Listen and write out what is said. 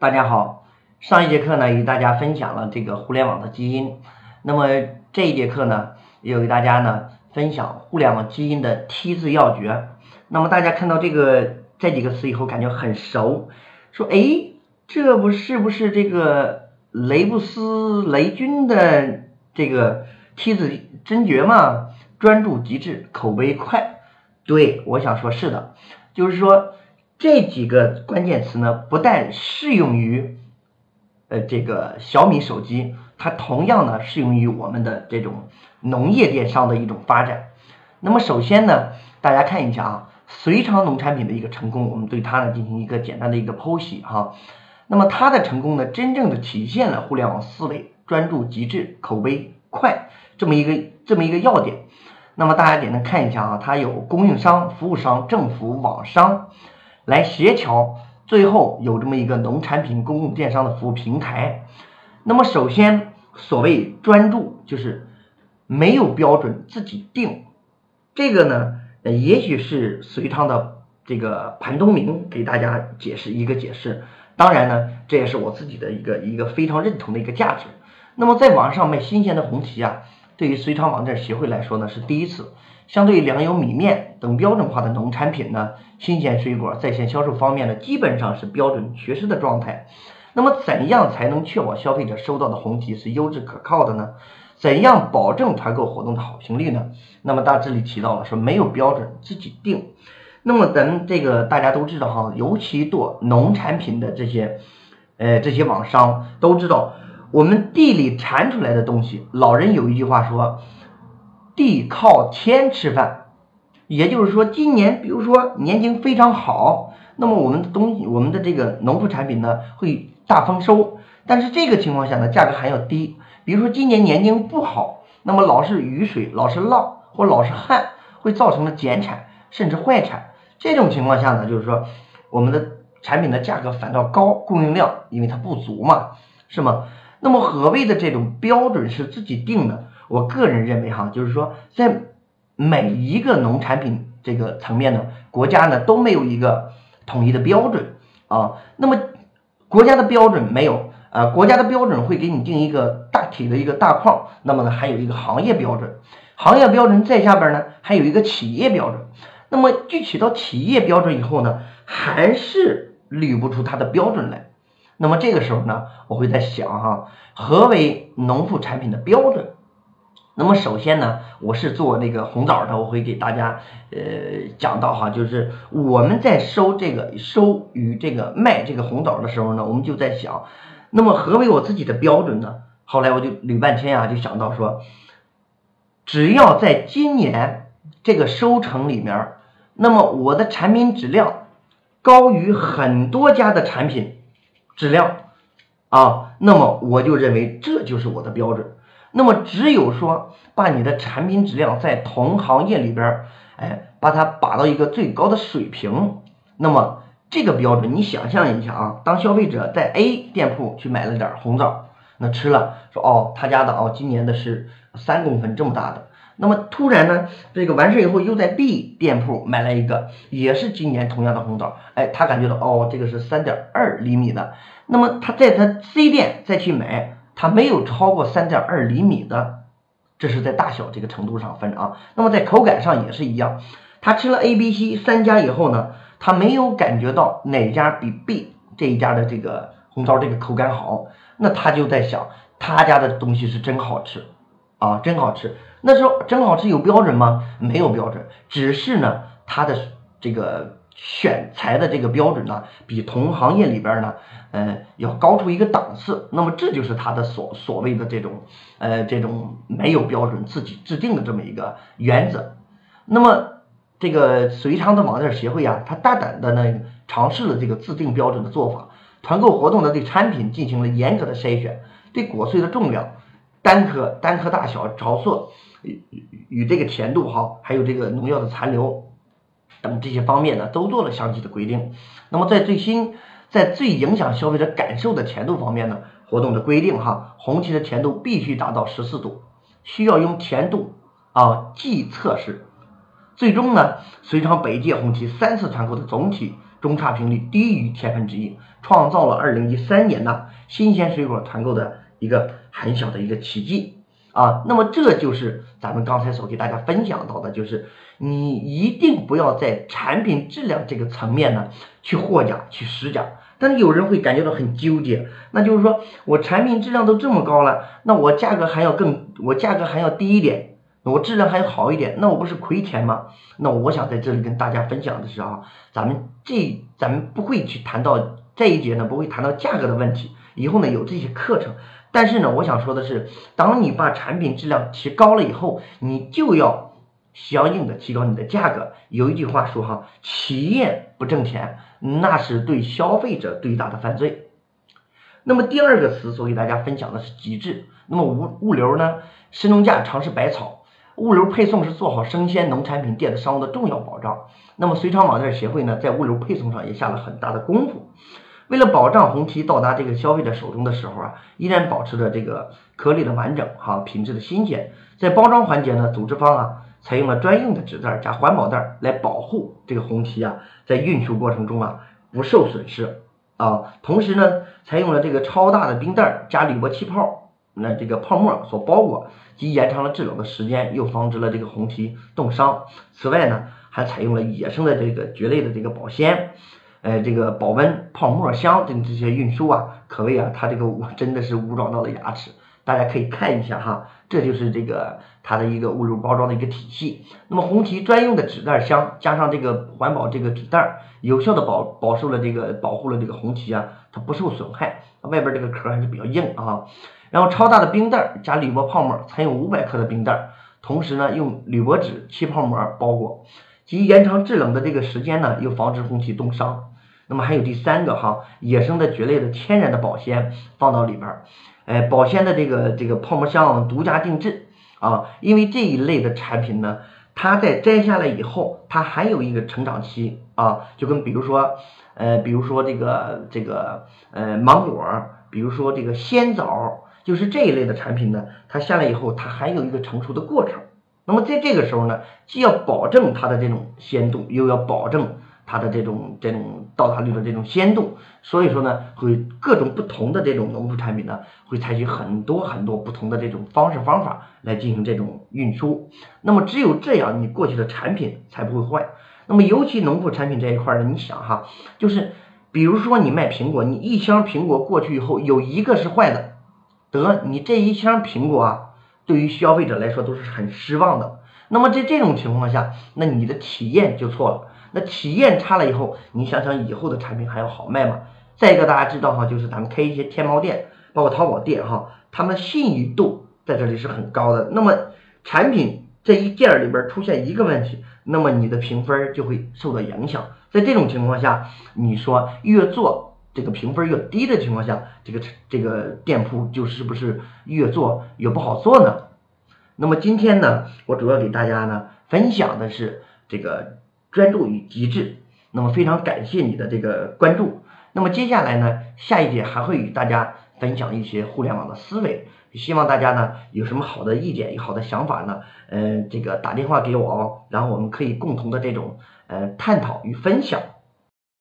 大家好，上一节课呢与大家分享了这个互联网的基因，那么这一节课呢又给大家呢分享互联网基因的 T 字要诀。那么大家看到这个这几个词以后感觉很熟，说哎，这不是不是这个雷布斯雷军的这个 T 字真诀吗？专注极致，口碑快。对，我想说是的，就是说这几个关键词呢，不但适用于呃这个小米手机，它同样呢适用于我们的这种农业电商的一种发展。那么首先呢，大家看一下啊，隋昌农产品的一个成功，我们对它呢进行一个简单的一个剖析哈。那么它的成功呢，真正的体现了互联网思维专注极致、口碑快这么一个这么一个要点。那么大家点能看一下啊，它有供应商、服务商、政府、网商来协调，最后有这么一个农产品公共电商的服务平台。那么首先，所谓专注就是没有标准自己定，这个呢，也许是隋唐的这个盘东明给大家解释一个解释。当然呢，这也是我自己的一个一个非常认同的一个价值。那么在网上卖新鲜的红旗啊。对于隋昌网站协会来说呢，是第一次。相对于粮油、米面等标准化的农产品呢，新鲜水果在线销售方面呢，基本上是标准缺失的状态。那么，怎样才能确保消费者收到的红旗是优质可靠的呢？怎样保证团购活动的好评率呢？那么，大这里提到了说没有标准，自己定。那么，咱这个大家都知道哈，尤其做农产品的这些，呃，这些网商都知道。我们地里产出来的东西，老人有一句话说：“地靠天吃饭。”也就是说，今年比如说年景非常好，那么我们的东西，我们的这个农副产品呢会大丰收。但是这个情况下呢，价格还要低。比如说今年年景不好，那么老是雨水、老是涝或老是旱，会造成了减产甚至坏产。这种情况下呢，就是说我们的产品的价格反倒高，供应量因为它不足嘛，是吗？那么何谓的这种标准是自己定的？我个人认为哈，就是说在每一个农产品这个层面呢，国家呢都没有一个统一的标准啊。那么国家的标准没有啊，国家的标准会给你定一个大体的一个大框，那么呢还有一个行业标准，行业标准在下边呢还有一个企业标准。那么具体到企业标准以后呢，还是捋不出它的标准来。那么这个时候呢，我会在想哈，何为农副产品的标准？那么首先呢，我是做那个红枣的，我会给大家呃讲到哈，就是我们在收这个收与这个卖这个红枣的时候呢，我们就在想，那么何为我自己的标准呢？后来我就捋半天啊，就想到说，只要在今年这个收成里面，那么我的产品质量高于很多家的产品。质量啊，那么我就认为这就是我的标准。那么只有说把你的产品质量在同行业里边，哎，把它拔到一个最高的水平，那么这个标准，你想象一下啊，当消费者在 A 店铺去买了点红枣，那吃了说哦，他家的哦，今年的是三公分这么大的。那么突然呢，这个完事以后又在 B 店铺买了一个，也是今年同样的红枣，哎，他感觉到哦，这个是三点二厘米的。那么他在他 C 店再去买，他没有超过三点二厘米的，这是在大小这个程度上分啊。那么在口感上也是一样，他吃了 A、B、C 三家以后呢，他没有感觉到哪家比 B 这一家的这个红枣这个口感好，那他就在想，他家的东西是真好吃啊，真好吃。那时候真好吃有标准吗？没有标准，只是呢，它的这个选材的这个标准呢，比同行业里边呢，呃，要高出一个档次。那么这就是它的所所谓的这种，呃，这种没有标准自己制定的这么一个原则。那么这个隋昌的网店协会啊，它大胆的呢尝试了这个制定标准的做法，团购活动呢对产品进行了严格的筛选，对果穗的重量、单颗单颗大小、着色。与与这个甜度哈，还有这个农药的残留等这些方面呢，都做了详细的规定。那么在最新在最影响消费者感受的甜度方面呢，活动的规定哈，红旗的甜度必须达到十四度，需要用甜度啊计测试。最终呢，隋昌北界红旗三次团购的总体中差评率低于千分之一，创造了二零一三年呢新鲜水果团购的一个很小的一个奇迹啊。那么这就是咱们刚才所给大家分享到的，就是你一定不要在产品质量这个层面呢去货假去实假。但是有人会感觉到很纠结，那就是说我产品质量都这么高了，那我价格还要更，我价格还要低一点，我质量还要好一点，那我不是亏钱吗？那我想在这里跟大家分享的是啊，咱们这咱们不会去谈到这一节呢，不会谈到价格的问题，以后呢有这些课程，但是呢，我想说的是，当你把产品质量提高了以后，你就要。相应的提高你的价格。有一句话说哈，企业不挣钱，那是对消费者最大的犯罪。那么第二个词所给大家分享的是极致。那么物物流呢？深农架尝试百草，物流配送是做好生鲜农产品电子商务的重要保障。那么隋昌网店协会呢，在物流配送上也下了很大的功夫。为了保障红旗到达这个消费者手中的时候啊，依然保持着这个颗粒的完整哈，品质的新鲜。在包装环节呢，组织方啊。采用了专用的纸袋加环保袋来保护这个红旗啊，在运输过程中啊不受损失啊。同时呢，采用了这个超大的冰袋加铝箔气泡，那这个泡沫所包裹，既延长了制冷的时间，又防止了这个红旗冻伤。此外呢，还采用了野生的这个蕨类的这个保鲜，呃，这个保温泡沫箱等这些运输啊，可谓啊，它这个我真的是武装到了牙齿。大家可以看一下哈，这就是这个它的一个物流包装的一个体系。那么红旗专用的纸袋箱加上这个环保这个纸袋，有效的保保受了这个保护了这个红旗啊，它不受损害。外边这个壳还是比较硬啊。然后超大的冰袋加铝箔泡沫，采用五百克的冰袋，同时呢用铝箔纸气泡膜包裹，既延长制冷的这个时间呢，又防止红旗冻伤。那么还有第三个哈，野生的蕨类的天然的保鲜放到里边儿。哎，保鲜的这个这个泡沫箱独家定制啊，因为这一类的产品呢，它在摘下来以后，它还有一个成长期啊，就跟比如说呃，比如说这个这个呃芒果，比如说这个鲜枣，就是这一类的产品呢，它下来以后，它还有一个成熟的过程。那么在这个时候呢，既要保证它的这种鲜度，又要保证。它的这种这种到达率的这种鲜度，所以说呢，会各种不同的这种农副产品呢，会采取很多很多不同的这种方式方法来进行这种运输。那么只有这样，你过去的产品才不会坏。那么尤其农副产品这一块呢，你想哈，就是比如说你卖苹果，你一箱苹果过去以后有一个是坏的，得你这一箱苹果啊，对于消费者来说都是很失望的。那么在这种情况下，那你的体验就错了。那体验差了以后，你想想以后的产品还要好卖吗？再一个，大家知道哈，就是咱们开一些天猫店，包括淘宝店哈，他们信誉度在这里是很高的。那么产品这一件里边出现一个问题，那么你的评分就会受到影响。在这种情况下，你说越做这个评分越低的情况下，这个这个店铺就是不是越做越不好做呢？那么今天呢，我主要给大家呢分享的是这个。专注与极致，那么非常感谢你的这个关注。那么接下来呢，下一节还会与大家分享一些互联网的思维，希望大家呢有什么好的意见、有好的想法呢，嗯，这个打电话给我哦，然后我们可以共同的这种呃探讨与分享。